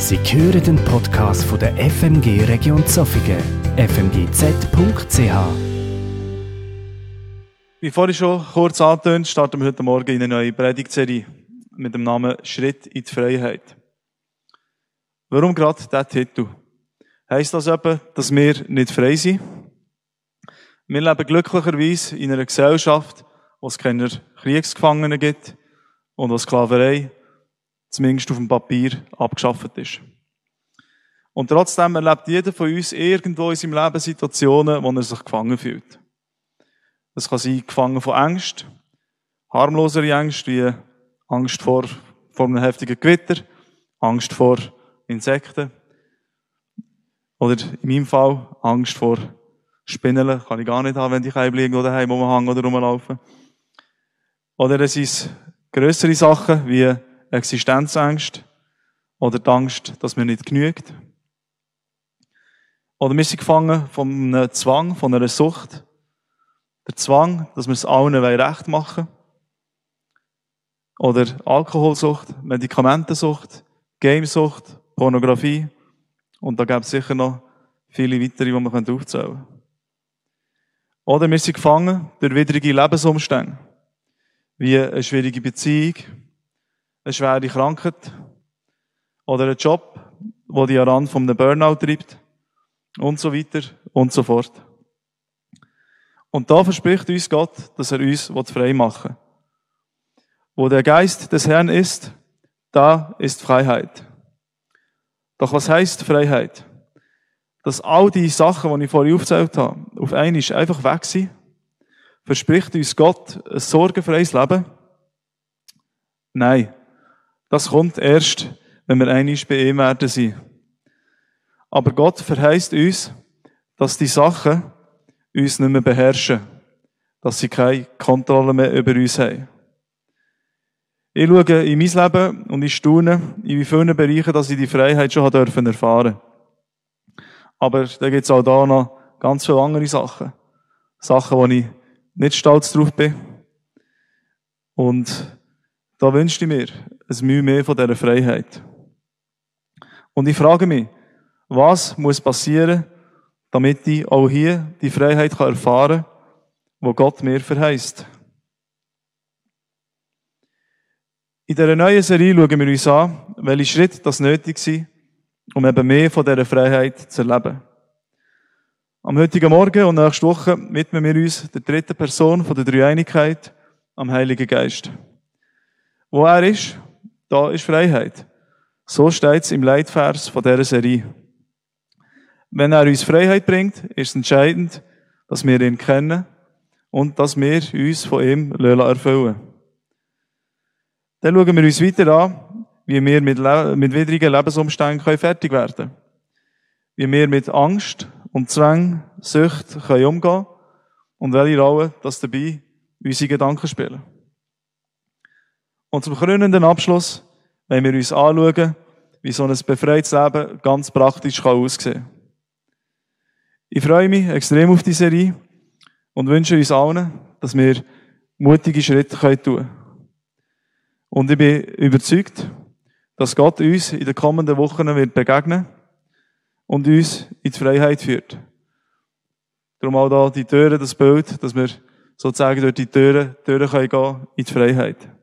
Sie hören den Podcast von der FMG Region Zofingen, fmgz.ch. Wie vorhin schon kurz angetönt, starten wir heute Morgen in eine neue Predigtserie mit dem Namen Schritt in die Freiheit. Warum gerade dieser Titel? Heißt das eben, dass wir nicht frei sind? Wir leben glücklicherweise in einer Gesellschaft, wo es keine Kriegsgefangenen gibt und wo Sklaverei zumindest auf dem Papier abgeschafft ist. Und trotzdem erlebt jeder von uns irgendwo in seinem Leben Situationen, wo er sich gefangen fühlt. Das kann sein, gefangen von Angst, harmlosere Angst, wie Angst vor, vor einem heftigen Gewitter, Angst vor Insekten, oder in meinem Fall Angst vor Spinnen, kann ich gar nicht haben, wenn die Keime liegen oder heim rumhängen oder rumlaufen. Oder es sind grössere Sachen wie Existenzangst oder die Angst, dass mir nicht genügt. Oder wir sind gefangen von einem Zwang, von einer Sucht. Der Zwang, dass wir es allen recht machen Oder Alkoholsucht, Medikamentensucht, Gamesucht, Pornografie. Und da gibt es sicher noch viele weitere, die man aufzählen können. Oder wir sind gefangen durch widrige Lebensumstände. Wie eine schwierige Beziehung, eine schwere Krankheit oder ein Job, wo die an von einem Burnout treibt und so weiter und so fort. Und da verspricht uns Gott, dass er uns frei machen will. Wo der Geist des Herrn ist, da ist Freiheit. Doch was heißt Freiheit? Dass all die Sachen, die ich vorhin aufgezählt habe, auf einmal einfach weg sind? Verspricht uns Gott ein sorgenfreies Leben? Nein. Das kommt erst, wenn wir einig bei ihm werden sein. Aber Gott verheißt uns, dass die Sachen uns nicht mehr beherrschen. Dass sie keine Kontrolle mehr über uns haben. Ich schaue in mein Leben und ich staune, in wie vielen Bereichen, dass ich die Freiheit schon dürfen erfahren Aber da gibt es auch da noch ganz viele andere Sachen. Sachen, wo ich nicht stolz drauf bin. Und da wünschte ich mir ein Mühe mehr von dieser Freiheit. Und ich frage mich, was muss passieren, damit ich auch hier die Freiheit erfahren kann, wo Gott mir verheißt? In dieser neuen Serie schauen wir uns an, welche Schritte das nötig sind, um eben mehr von dieser Freiheit zu erleben. Am heutigen Morgen und nächste Woche widmen wir uns der dritten Person von der Dreieinigkeit, am Heiligen Geist. Wo er ist, da ist Freiheit. So steht es im Leitvers von dieser Serie. Wenn er uns Freiheit bringt, ist entscheidend, dass wir ihn kennen und dass wir uns von ihm erfüllen Dann schauen wir uns weiter an, wie wir mit, mit widrigen Lebensumständen fertig werden können. Wie wir mit Angst und Zwang, Sucht können umgehen und welche Rolle das dabei unsere Gedanken spielen. Und zum krönenden Abschluss wenn wir uns anschauen, wie so ein befreites Leben ganz praktisch aussehen kann. Ich freue mich extrem auf die Serie und wünsche uns allen, dass wir mutige Schritte tun können. Und ich bin überzeugt, dass Gott uns in den kommenden Wochen wird begegnen und uns in die Freiheit führt. Darum auch da die Türen, das Bild, dass wir sozusagen durch die Türen, Türen gehen können in die Freiheit.